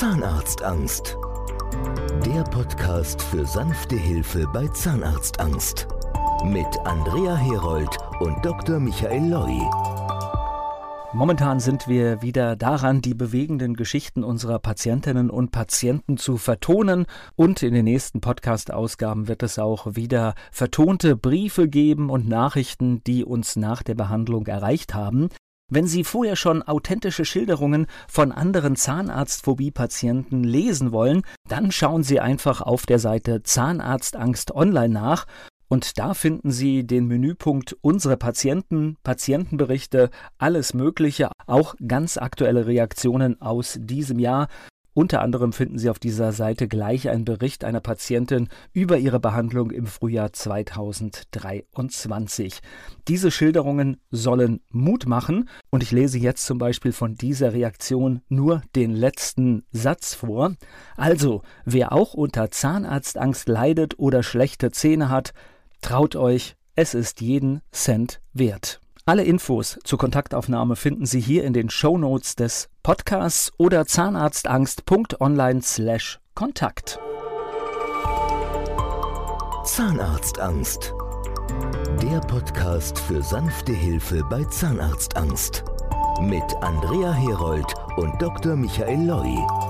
Zahnarztangst. Der Podcast für sanfte Hilfe bei Zahnarztangst. Mit Andrea Herold und Dr. Michael Loi. Momentan sind wir wieder daran, die bewegenden Geschichten unserer Patientinnen und Patienten zu vertonen. Und in den nächsten Podcast-Ausgaben wird es auch wieder vertonte Briefe geben und Nachrichten, die uns nach der Behandlung erreicht haben. Wenn Sie vorher schon authentische Schilderungen von anderen Zahnarztphobie-Patienten lesen wollen, dann schauen Sie einfach auf der Seite Zahnarztangst online nach und da finden Sie den Menüpunkt Unsere Patienten, Patientenberichte, alles Mögliche, auch ganz aktuelle Reaktionen aus diesem Jahr. Unter anderem finden Sie auf dieser Seite gleich einen Bericht einer Patientin über ihre Behandlung im Frühjahr 2023. Diese Schilderungen sollen Mut machen und ich lese jetzt zum Beispiel von dieser Reaktion nur den letzten Satz vor. Also, wer auch unter Zahnarztangst leidet oder schlechte Zähne hat, traut euch, es ist jeden Cent wert. Alle Infos zur Kontaktaufnahme finden Sie hier in den Show Notes des Podcasts oder zahnarztangst.online slash Kontakt. Zahnarztangst. Der Podcast für sanfte Hilfe bei Zahnarztangst. Mit Andrea Herold und Dr. Michael Loi.